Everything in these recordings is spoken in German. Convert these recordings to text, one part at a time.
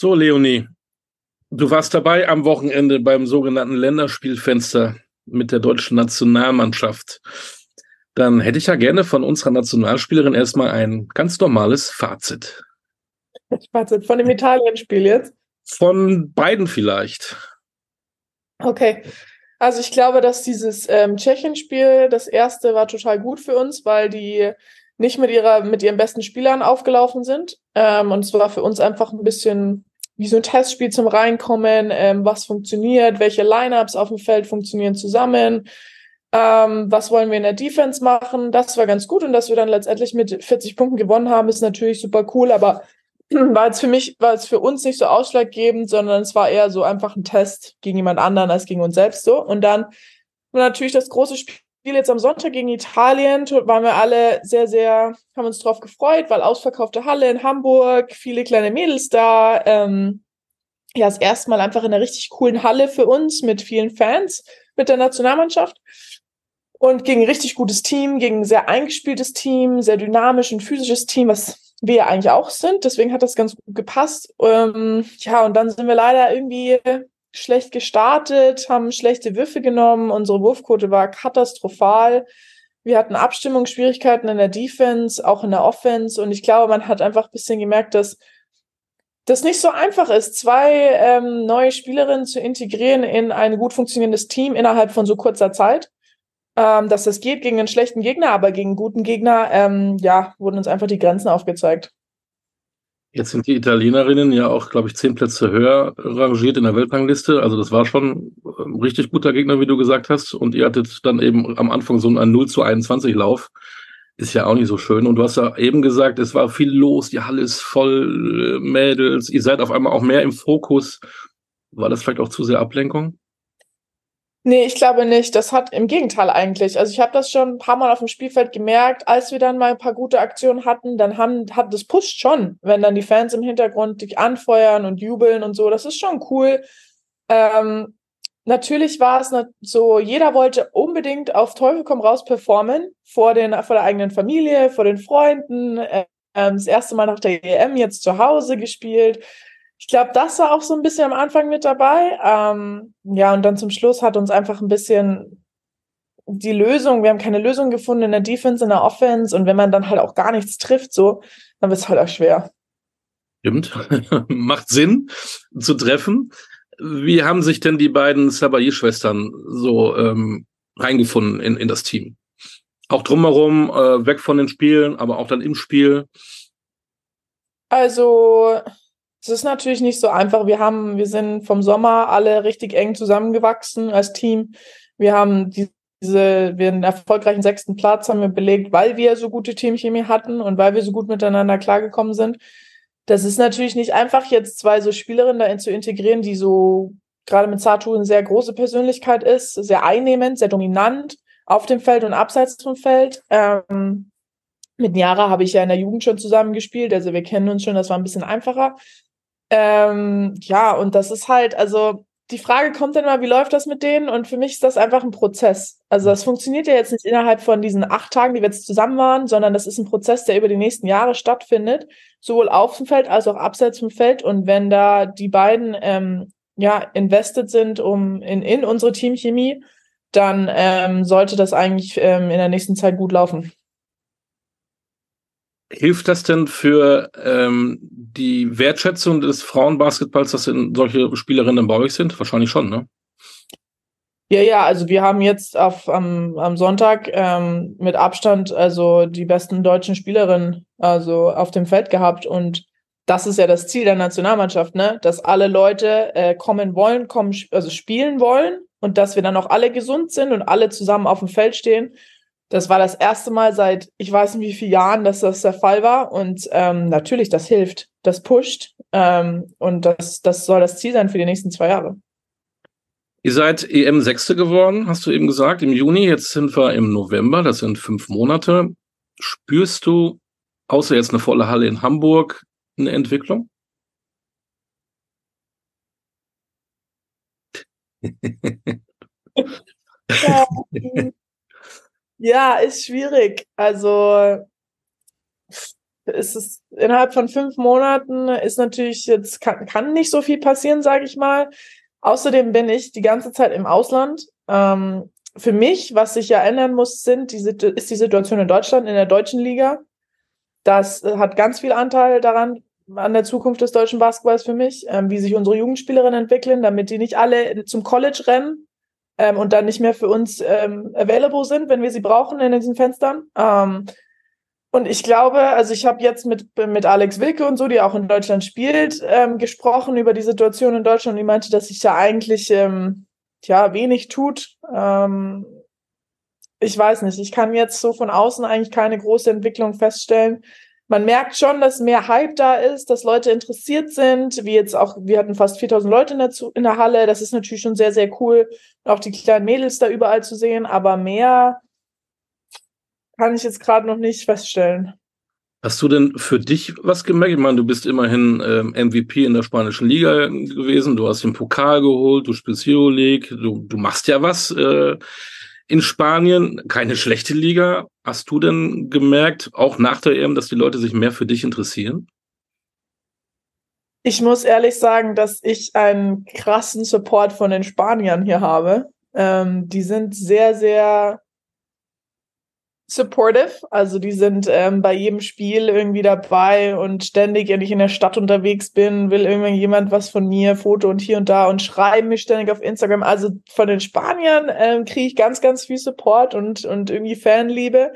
So, Leonie, du warst dabei am Wochenende beim sogenannten Länderspielfenster mit der deutschen Nationalmannschaft. Dann hätte ich ja gerne von unserer Nationalspielerin erstmal ein ganz normales Fazit. Fazit von dem Italien-Spiel jetzt? Von beiden vielleicht. Okay. Also ich glaube, dass dieses ähm, Tschechien-Spiel, das erste war total gut für uns, weil die nicht mit ihrer, mit ihren besten Spielern aufgelaufen sind. Ähm, und es war für uns einfach ein bisschen wie so ein Testspiel zum Reinkommen, ähm, was funktioniert, welche Lineups auf dem Feld funktionieren zusammen, ähm, was wollen wir in der Defense machen. Das war ganz gut und dass wir dann letztendlich mit 40 Punkten gewonnen haben, ist natürlich super cool, aber war jetzt für mich, war es für uns nicht so ausschlaggebend, sondern es war eher so einfach ein Test gegen jemand anderen als gegen uns selbst so. Und dann natürlich das große Spiel jetzt am Sonntag gegen Italien, waren wir alle sehr, sehr, haben uns drauf gefreut, weil ausverkaufte Halle in Hamburg, viele kleine Mädels da. Ähm, ja, das erste Mal einfach in einer richtig coolen Halle für uns mit vielen Fans, mit der Nationalmannschaft. Und gegen ein richtig gutes Team, gegen ein sehr eingespieltes Team, sehr dynamisch und physisches Team, was wir eigentlich auch sind. Deswegen hat das ganz gut gepasst. Ähm, ja, und dann sind wir leider irgendwie schlecht gestartet, haben schlechte Würfe genommen. Unsere Wurfquote war katastrophal. Wir hatten Abstimmungsschwierigkeiten in der Defense, auch in der Offense. Und ich glaube, man hat einfach ein bisschen gemerkt, dass das nicht so einfach ist, zwei ähm, neue Spielerinnen zu integrieren in ein gut funktionierendes Team innerhalb von so kurzer Zeit ähm, dass das geht gegen einen schlechten Gegner, aber gegen einen guten Gegner, ähm, ja, wurden uns einfach die Grenzen aufgezeigt. Jetzt sind die Italienerinnen ja auch, glaube ich, zehn Plätze höher rangiert in der Weltrangliste. Also das war schon ein richtig guter Gegner, wie du gesagt hast. Und ihr hattet dann eben am Anfang so einen 0 zu 21 Lauf. Ist ja auch nicht so schön. Und du hast ja eben gesagt, es war viel los, die Halle ist voll äh, Mädels, ihr seid auf einmal auch mehr im Fokus. War das vielleicht auch zu sehr Ablenkung? Nee, ich glaube nicht. Das hat im Gegenteil eigentlich. Also ich habe das schon ein paar Mal auf dem Spielfeld gemerkt, als wir dann mal ein paar gute Aktionen hatten, dann haben, hat das pusht schon, wenn dann die Fans im Hintergrund dich anfeuern und jubeln und so. Das ist schon cool. Ähm, natürlich war es so, jeder wollte unbedingt auf Teufel komm raus performen vor den, vor der eigenen Familie, vor den Freunden. Ähm, das erste Mal nach der EM jetzt zu Hause gespielt ich glaube, das war auch so ein bisschen am Anfang mit dabei. Ähm, ja, und dann zum Schluss hat uns einfach ein bisschen die Lösung, wir haben keine Lösung gefunden in der Defense, in der Offense. Und wenn man dann halt auch gar nichts trifft, so, dann wird es halt auch schwer. Stimmt. Macht Sinn zu treffen. Wie haben sich denn die beiden Sabayi-Schwestern so ähm, reingefunden in, in das Team? Auch drumherum, äh, weg von den Spielen, aber auch dann im Spiel? Also, es ist natürlich nicht so einfach. Wir haben, wir sind vom Sommer alle richtig eng zusammengewachsen als Team. Wir haben diese, wir einen erfolgreichen sechsten Platz haben wir belegt, weil wir so gute Teamchemie hatten und weil wir so gut miteinander klargekommen sind. Das ist natürlich nicht einfach, jetzt zwei so Spielerinnen da zu integrieren, die so gerade mit Satu eine sehr große Persönlichkeit ist, sehr einnehmend, sehr dominant auf dem Feld und abseits vom Feld. Ähm, mit Niara habe ich ja in der Jugend schon zusammengespielt, also wir kennen uns schon, das war ein bisschen einfacher. Ähm, ja, und das ist halt, also die Frage kommt dann immer, wie läuft das mit denen? Und für mich ist das einfach ein Prozess. Also das funktioniert ja jetzt nicht innerhalb von diesen acht Tagen, die wir jetzt zusammen waren, sondern das ist ein Prozess, der über die nächsten Jahre stattfindet, sowohl auf dem Feld als auch abseits vom Feld. Und wenn da die beiden ähm, ja invested sind um in, in unsere Teamchemie, dann ähm, sollte das eigentlich ähm, in der nächsten Zeit gut laufen. Hilft das denn für ähm, die Wertschätzung des Frauenbasketballs, dass denn solche Spielerinnen bei euch sind? Wahrscheinlich schon, ne? Ja, ja, also wir haben jetzt auf, am, am Sonntag ähm, mit Abstand also die besten deutschen Spielerinnen also auf dem Feld gehabt und das ist ja das Ziel der Nationalmannschaft, ne? Dass alle Leute äh, kommen wollen, kommen, also spielen wollen und dass wir dann auch alle gesund sind und alle zusammen auf dem Feld stehen das war das erste Mal seit ich weiß nicht wie vielen Jahren, dass das der Fall war. Und ähm, natürlich, das hilft, das pusht. Ähm, und das, das soll das Ziel sein für die nächsten zwei Jahre. Ihr seid EM Sechste geworden, hast du eben gesagt, im Juni. Jetzt sind wir im November, das sind fünf Monate. Spürst du, außer jetzt eine volle Halle in Hamburg, eine Entwicklung? ja, Ja, ist schwierig. Also ist es innerhalb von fünf Monaten ist natürlich jetzt kann, kann nicht so viel passieren, sage ich mal. Außerdem bin ich die ganze Zeit im Ausland. Ähm, für mich, was sich ja ändern muss, sind die, ist die Situation in Deutschland, in der deutschen Liga. Das hat ganz viel Anteil daran, an der Zukunft des deutschen Basketballs für mich, ähm, wie sich unsere Jugendspielerinnen entwickeln, damit die nicht alle zum College rennen ähm, und dann nicht mehr für uns ähm, available sind, wenn wir sie brauchen in diesen Fenstern. Ähm, und ich glaube, also ich habe jetzt mit, mit Alex Wilke und so, die auch in Deutschland spielt, ähm, gesprochen über die Situation in Deutschland und die meinte, dass sich da eigentlich ähm, ja wenig tut. Ähm, ich weiß nicht, ich kann jetzt so von außen eigentlich keine große Entwicklung feststellen. Man merkt schon, dass mehr Hype da ist, dass Leute interessiert sind, wie jetzt auch, wir hatten fast 4000 Leute in der, in der Halle, das ist natürlich schon sehr, sehr cool, auch die kleinen Mädels da überall zu sehen, aber mehr kann ich jetzt gerade noch nicht feststellen. Hast du denn für dich was gemerkt? Ich meine, du bist immerhin ähm, MVP in der spanischen Liga gewesen, du hast den Pokal geholt, du spielst Hero League, du, du machst ja was äh, in Spanien, keine schlechte Liga. Hast du denn gemerkt, auch nach der EM, dass die Leute sich mehr für dich interessieren? Ich muss ehrlich sagen, dass ich einen krassen Support von den Spaniern hier habe. Ähm, die sind sehr, sehr supportive. Also die sind ähm, bei jedem Spiel irgendwie dabei und ständig, wenn ich in der Stadt unterwegs bin, will irgendjemand was von mir, Foto und hier und da und schreiben mich ständig auf Instagram. Also von den Spaniern ähm, kriege ich ganz, ganz viel Support und, und irgendwie Fanliebe.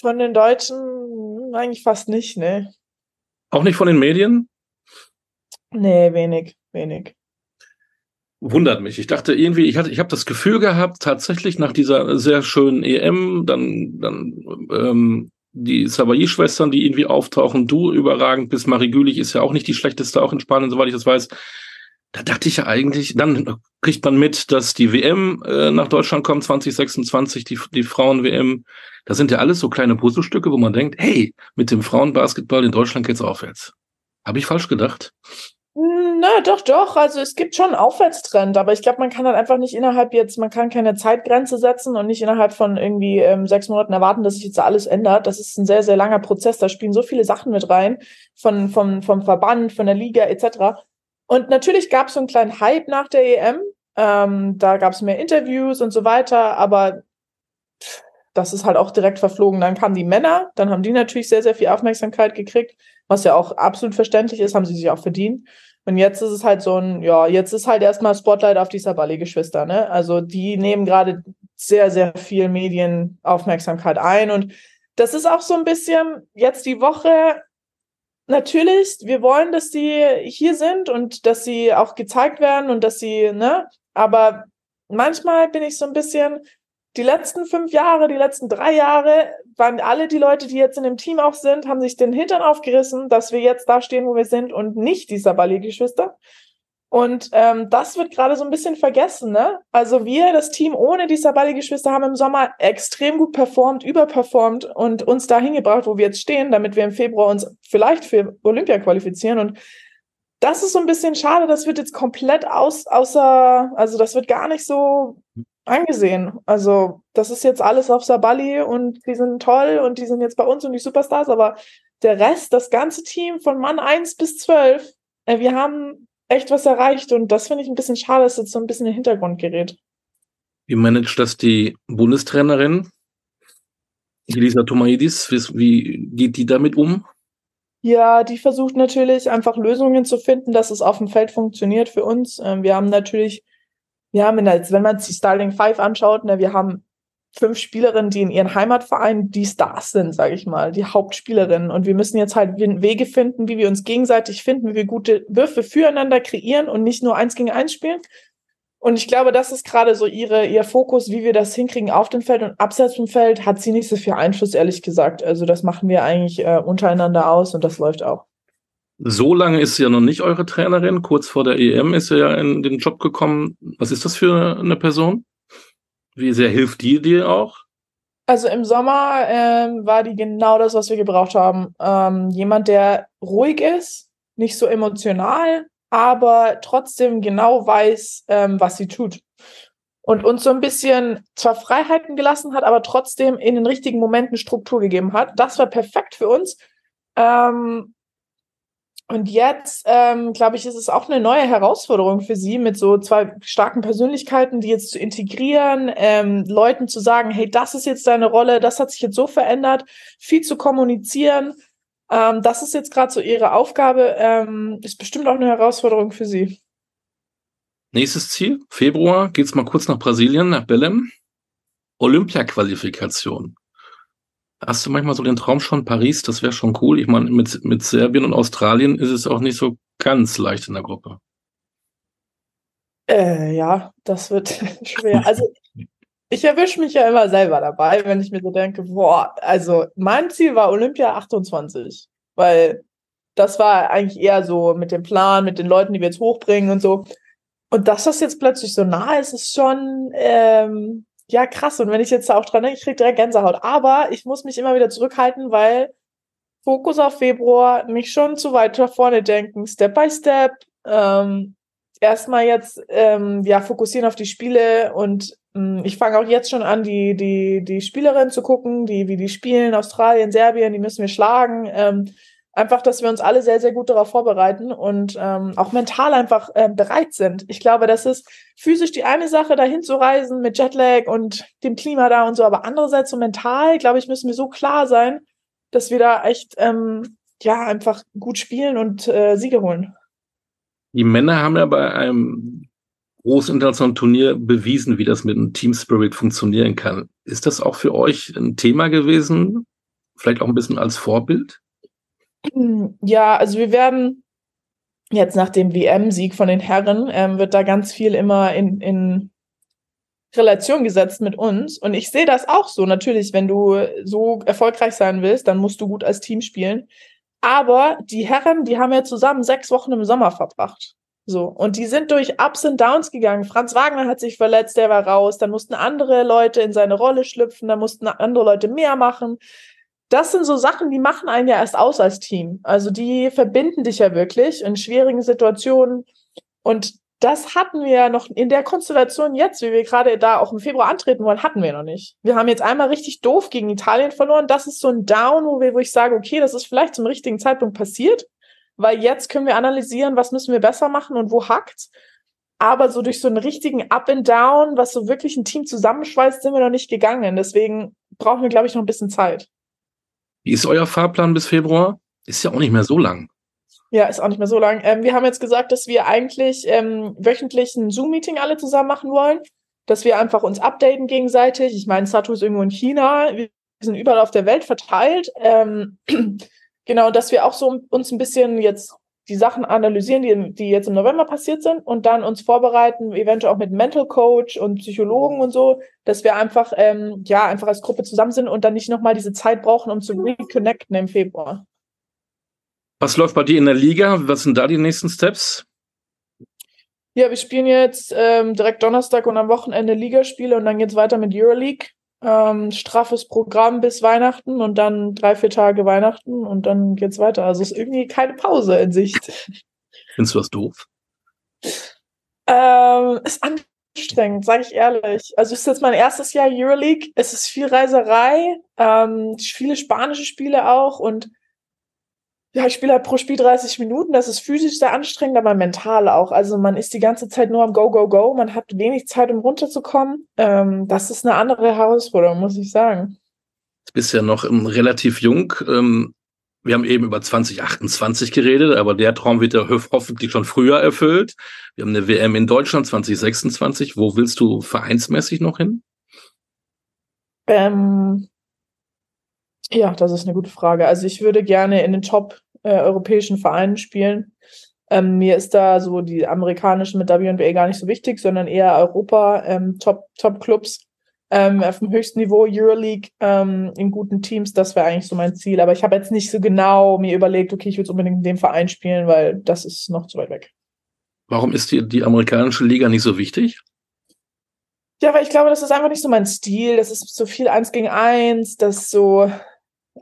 Von den Deutschen eigentlich fast nicht, ne. Auch nicht von den Medien? Nee, wenig, wenig wundert mich. Ich dachte irgendwie, ich hatte, ich habe das Gefühl gehabt, tatsächlich nach dieser sehr schönen EM, dann, dann ähm, die Savayi-Schwestern, die irgendwie auftauchen, du überragend bist, Marie Gülich ist ja auch nicht die schlechteste, auch in Spanien, soweit ich das weiß. Da dachte ich ja eigentlich, dann kriegt man mit, dass die WM äh, nach Deutschland kommt, 2026, die, die Frauen-WM. Das sind ja alles so kleine Puzzlestücke, wo man denkt, hey, mit dem Frauenbasketball in Deutschland geht's aufwärts. Habe ich falsch gedacht? Na, doch, doch. Also es gibt schon einen Aufwärtstrend, aber ich glaube, man kann halt einfach nicht innerhalb jetzt, man kann keine Zeitgrenze setzen und nicht innerhalb von irgendwie ähm, sechs Monaten erwarten, dass sich jetzt alles ändert. Das ist ein sehr, sehr langer Prozess. Da spielen so viele Sachen mit rein, von, vom, vom Verband, von der Liga etc. Und natürlich gab es so einen kleinen Hype nach der EM. Ähm, da gab es mehr Interviews und so weiter, aber das ist halt auch direkt verflogen. Dann kamen die Männer, dann haben die natürlich sehr, sehr viel Aufmerksamkeit gekriegt was ja auch absolut verständlich ist, haben sie sich auch verdient. Und jetzt ist es halt so ein, ja, jetzt ist halt erstmal Spotlight auf die Sabali-Geschwister, ne? Also die nehmen gerade sehr, sehr viel Medienaufmerksamkeit ein. Und das ist auch so ein bisschen jetzt die Woche. Natürlich, wir wollen, dass die hier sind und dass sie auch gezeigt werden und dass sie, ne? Aber manchmal bin ich so ein bisschen, die letzten fünf Jahre, die letzten drei Jahre waren alle die Leute, die jetzt in dem Team auch sind, haben sich den Hintern aufgerissen, dass wir jetzt da stehen, wo wir sind und nicht die Sabali-Geschwister. Und ähm, das wird gerade so ein bisschen vergessen, ne? Also wir, das Team ohne die Sabali-Geschwister, haben im Sommer extrem gut performt, überperformt und uns dahin gebracht, wo wir jetzt stehen, damit wir im Februar uns vielleicht für Olympia qualifizieren. Und das ist so ein bisschen schade, das wird jetzt komplett aus, außer, also das wird gar nicht so angesehen. Also, das ist jetzt alles auf Sabali und die sind toll und die sind jetzt bei uns und die Superstars, aber der Rest, das ganze Team von Mann 1 bis 12, äh, wir haben echt was erreicht und das finde ich ein bisschen schade, dass jetzt so ein bisschen in den Hintergrund gerät. Wie managt das die Bundestrainerin? Elisa Tomaidis, wie geht die damit um? Ja, die versucht natürlich einfach Lösungen zu finden, dass es auf dem Feld funktioniert für uns. Ähm, wir haben natürlich wir haben, der, wenn man sich Starling Five anschaut, ne, wir haben fünf Spielerinnen, die in ihren Heimatvereinen die Stars sind, sage ich mal, die Hauptspielerinnen. Und wir müssen jetzt halt Wege finden, wie wir uns gegenseitig finden, wie wir gute Würfe füreinander kreieren und nicht nur eins gegen eins spielen. Und ich glaube, das ist gerade so ihre, ihr Fokus, wie wir das hinkriegen auf dem Feld und abseits vom Feld hat sie nicht so viel Einfluss, ehrlich gesagt. Also das machen wir eigentlich äh, untereinander aus und das läuft auch. So lange ist sie ja noch nicht eure Trainerin. Kurz vor der EM ist sie ja in den Job gekommen. Was ist das für eine Person? Wie sehr hilft die dir auch? Also im Sommer ähm, war die genau das, was wir gebraucht haben. Ähm, jemand, der ruhig ist, nicht so emotional, aber trotzdem genau weiß, ähm, was sie tut. Und uns so ein bisschen zwar Freiheiten gelassen hat, aber trotzdem in den richtigen Momenten Struktur gegeben hat. Das war perfekt für uns, Ähm, und jetzt, ähm, glaube ich, ist es auch eine neue Herausforderung für sie, mit so zwei starken Persönlichkeiten, die jetzt zu integrieren, ähm, Leuten zu sagen, hey, das ist jetzt deine Rolle, das hat sich jetzt so verändert, viel zu kommunizieren. Ähm, das ist jetzt gerade so ihre Aufgabe, ähm, ist bestimmt auch eine Herausforderung für sie. Nächstes Ziel, Februar, geht's mal kurz nach Brasilien, nach Belém. Olympia-Qualifikation. Hast du manchmal so den Traum schon, Paris, das wäre schon cool. Ich meine, mit, mit Serbien und Australien ist es auch nicht so ganz leicht in der Gruppe. Äh, ja, das wird schwer. Also ich erwische mich ja immer selber dabei, wenn ich mir so denke, boah, also mein Ziel war Olympia 28, weil das war eigentlich eher so mit dem Plan, mit den Leuten, die wir jetzt hochbringen und so. Und dass das jetzt plötzlich so nah ist, ist schon, ähm, ja, krass. Und wenn ich jetzt da auch dran denke, ich kriege direkt Gänsehaut. Aber ich muss mich immer wieder zurückhalten, weil Fokus auf Februar, nicht schon zu weit nach vorne denken, Step by Step. Ähm, erstmal jetzt ähm, ja fokussieren auf die Spiele und ähm, ich fange auch jetzt schon an, die die die Spielerinnen zu gucken, die wie die spielen, Australien, Serbien, die müssen wir schlagen. Ähm, einfach, dass wir uns alle sehr, sehr gut darauf vorbereiten und ähm, auch mental einfach äh, bereit sind. Ich glaube, das ist physisch die eine Sache, dahin zu reisen mit Jetlag und dem Klima da und so, aber andererseits so mental, glaube ich, müssen wir so klar sein, dass wir da echt ähm, ja einfach gut spielen und äh, Siege holen. Die Männer haben ja bei einem großen internationalen Turnier bewiesen, wie das mit einem Team Spirit funktionieren kann. Ist das auch für euch ein Thema gewesen? Vielleicht auch ein bisschen als Vorbild? Ja, also wir werden jetzt nach dem WM-Sieg von den Herren, ähm, wird da ganz viel immer in, in Relation gesetzt mit uns. Und ich sehe das auch so. Natürlich, wenn du so erfolgreich sein willst, dann musst du gut als Team spielen. Aber die Herren, die haben ja zusammen sechs Wochen im Sommer verbracht. So. Und die sind durch Ups und Downs gegangen. Franz Wagner hat sich verletzt, der war raus. Dann mussten andere Leute in seine Rolle schlüpfen. Dann mussten andere Leute mehr machen das sind so Sachen, die machen einen ja erst aus als Team. Also die verbinden dich ja wirklich in schwierigen Situationen. Und das hatten wir ja noch in der Konstellation jetzt, wie wir gerade da auch im Februar antreten wollen, hatten wir noch nicht. Wir haben jetzt einmal richtig doof gegen Italien verloren. Das ist so ein Down, wo, wir, wo ich sage, okay, das ist vielleicht zum richtigen Zeitpunkt passiert, weil jetzt können wir analysieren, was müssen wir besser machen und wo hackt's. Aber so durch so einen richtigen Up and Down, was so wirklich ein Team zusammenschweißt, sind wir noch nicht gegangen. Deswegen brauchen wir, glaube ich, noch ein bisschen Zeit. Wie ist euer Fahrplan bis Februar? Ist ja auch nicht mehr so lang. Ja, ist auch nicht mehr so lang. Ähm, wir haben jetzt gesagt, dass wir eigentlich ähm, wöchentlich ein Zoom-Meeting alle zusammen machen wollen, dass wir einfach uns updaten gegenseitig. Ich meine, Satu ist irgendwo in China, wir sind überall auf der Welt verteilt. Ähm, genau, dass wir auch so uns ein bisschen jetzt die Sachen analysieren, die, die jetzt im November passiert sind und dann uns vorbereiten, eventuell auch mit Mental Coach und Psychologen und so, dass wir einfach, ähm, ja, einfach als Gruppe zusammen sind und dann nicht nochmal diese Zeit brauchen, um zu reconnecten im Februar. Was läuft bei dir in der Liga? Was sind da die nächsten Steps? Ja, wir spielen jetzt ähm, direkt Donnerstag und am Wochenende Ligaspiele und dann geht's weiter mit Euroleague ähm, straffes Programm bis Weihnachten und dann drei, vier Tage Weihnachten und dann geht's weiter. Also ist irgendwie keine Pause in Sicht. Findest du das doof? Ähm, ist anstrengend, sage ich ehrlich. Also es ist jetzt mein erstes Jahr Euroleague. Es ist viel Reiserei, ähm, viele spanische Spiele auch und ja, ich spiele halt pro Spiel 30 Minuten. Das ist physisch sehr anstrengend, aber mental auch. Also man ist die ganze Zeit nur am Go, Go, Go. Man hat wenig Zeit, um runterzukommen. Ähm, das ist eine andere Herausforderung, muss ich sagen. Du bist ja noch ähm, relativ jung. Ähm, wir haben eben über 2028 geredet, aber der Traum wird ja hoffentlich schon früher erfüllt. Wir haben eine WM in Deutschland 2026. Wo willst du vereinsmäßig noch hin? Ähm, ja, das ist eine gute Frage. Also ich würde gerne in den Top äh, europäischen Vereinen spielen. Ähm, mir ist da so die amerikanischen mit WNBA gar nicht so wichtig, sondern eher Europa, ähm, Top, Top Clubs ähm, auf dem höchsten Niveau, Euroleague ähm, in guten Teams, das wäre eigentlich so mein Ziel. Aber ich habe jetzt nicht so genau mir überlegt, okay, ich würde unbedingt in dem Verein spielen, weil das ist noch zu weit weg. Warum ist dir die amerikanische Liga nicht so wichtig? Ja, weil ich glaube, das ist einfach nicht so mein Stil. Das ist so viel eins gegen eins, das so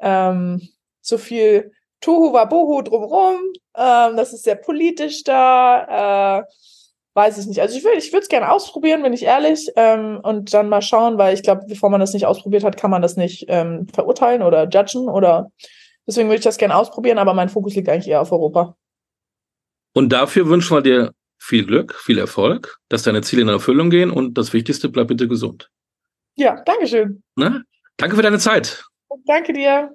ähm, so viel Tohu Wabohu drumherum. Ähm, das ist sehr politisch da. Äh, weiß ich nicht. Also ich würde ich würde es gerne ausprobieren, bin ich ehrlich, ähm, und dann mal schauen, weil ich glaube, bevor man das nicht ausprobiert hat, kann man das nicht ähm, verurteilen oder judgen oder Deswegen würde ich das gerne ausprobieren, aber mein Fokus liegt eigentlich eher auf Europa. Und dafür wünschen wir dir viel Glück, viel Erfolg, dass deine Ziele in Erfüllung gehen und das Wichtigste, bleib bitte gesund. Ja, Dankeschön. Na? Danke für deine Zeit. Danke dir.